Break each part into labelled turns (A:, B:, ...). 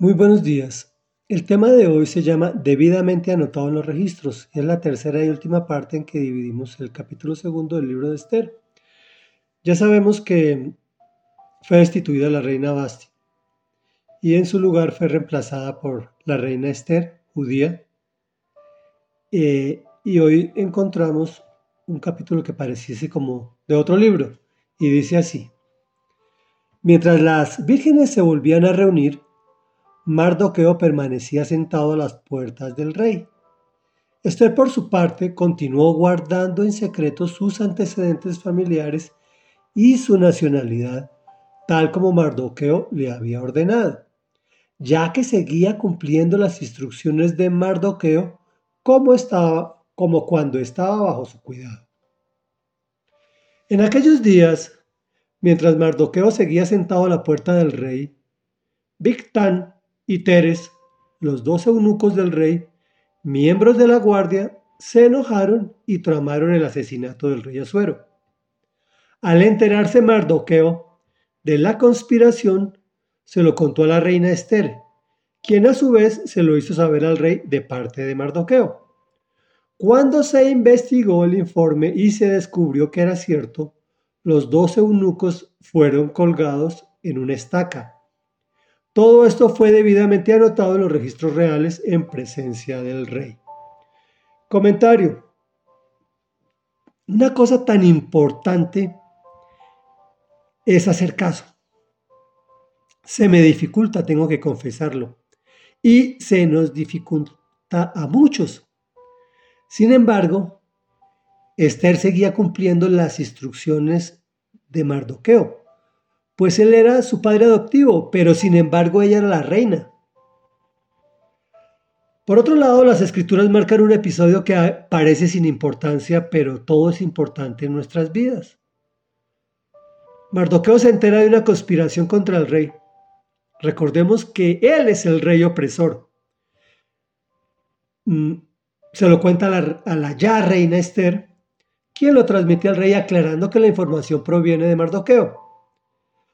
A: Muy buenos días. El tema de hoy se llama Debidamente anotado en los registros es la tercera y última parte en que dividimos el capítulo segundo del libro de Esther. Ya sabemos que fue destituida la reina Basti y en su lugar fue reemplazada por la reina Esther, judía. Eh, y hoy encontramos un capítulo que pareciese como de otro libro y dice así. Mientras las vírgenes se volvían a reunir, Mardoqueo permanecía sentado a las puertas del rey. Esther, por su parte, continuó guardando en secreto sus antecedentes familiares y su nacionalidad, tal como Mardoqueo le había ordenado, ya que seguía cumpliendo las instrucciones de Mardoqueo como, estaba, como cuando estaba bajo su cuidado. En aquellos días, mientras Mardoqueo seguía sentado a la puerta del rey, Victán, y Teres, los dos eunucos del rey, miembros de la guardia, se enojaron y tramaron el asesinato del rey Asuero. Al enterarse Mardoqueo de la conspiración, se lo contó a la reina Esther, quien a su vez se lo hizo saber al rey de parte de Mardoqueo. Cuando se investigó el informe y se descubrió que era cierto, los dos eunucos fueron colgados en una estaca todo esto fue debidamente anotado en los registros reales en presencia del rey. Comentario. Una cosa tan importante es hacer caso. Se me dificulta, tengo que confesarlo. Y se nos dificulta a muchos. Sin embargo, Esther seguía cumpliendo las instrucciones de Mardoqueo pues él era su padre adoptivo, pero sin embargo ella era la reina. Por otro lado, las escrituras marcan un episodio que parece sin importancia, pero todo es importante en nuestras vidas. Mardoqueo se entera de una conspiración contra el rey. Recordemos que él es el rey opresor. Mm, se lo cuenta a la, a la ya reina Esther, quien lo transmite al rey aclarando que la información proviene de Mardoqueo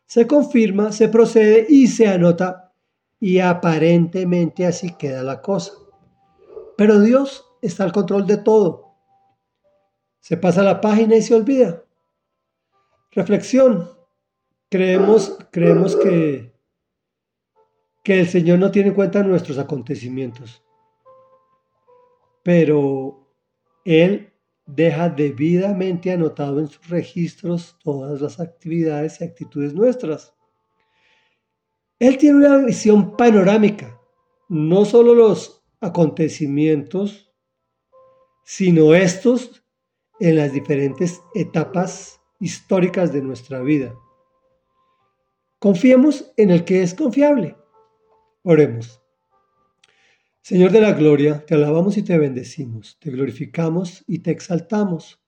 A: se confirma, se procede y se anota y aparentemente así queda la cosa. Pero Dios está al control de todo. Se pasa la página y se olvida. Reflexión. Creemos, creemos que, que el Señor no tiene en cuenta nuestros acontecimientos. Pero Él deja debidamente anotado en sus registros todas las actividades y actitudes nuestras. Él tiene una visión panorámica, no solo los acontecimientos, sino estos en las diferentes etapas históricas de nuestra vida. Confiemos en el que es confiable. Oremos. Señor de la gloria, te alabamos y te bendecimos, te glorificamos y te exaltamos.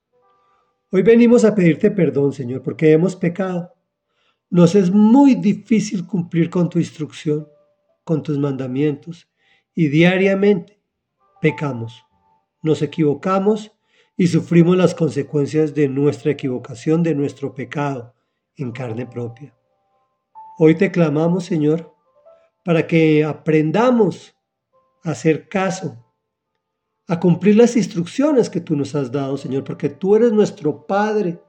A: Hoy venimos a pedirte perdón, Señor, porque hemos pecado. Nos es muy difícil cumplir con tu instrucción, con tus mandamientos, y diariamente pecamos, nos equivocamos y sufrimos las consecuencias de nuestra equivocación, de nuestro pecado en carne propia. Hoy te clamamos, Señor, para que aprendamos hacer caso, a cumplir las instrucciones que tú nos has dado, Señor, porque tú eres nuestro Padre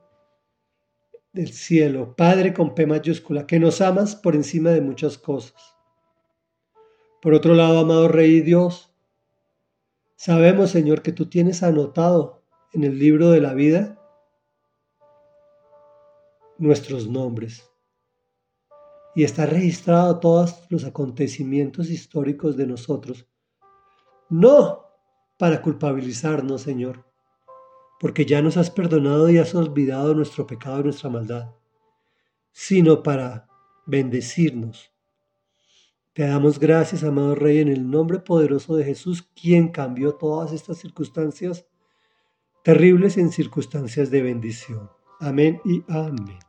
A: del cielo, Padre con P mayúscula, que nos amas por encima de muchas cosas. Por otro lado, amado Rey Dios, sabemos, Señor, que tú tienes anotado en el libro de la vida nuestros nombres y está registrado todos los acontecimientos históricos de nosotros no para culpabilizarnos, Señor, porque ya nos has perdonado y has olvidado nuestro pecado y nuestra maldad, sino para bendecirnos. Te damos gracias, amado Rey, en el nombre poderoso de Jesús, quien cambió todas estas circunstancias terribles en circunstancias de bendición. Amén y amén.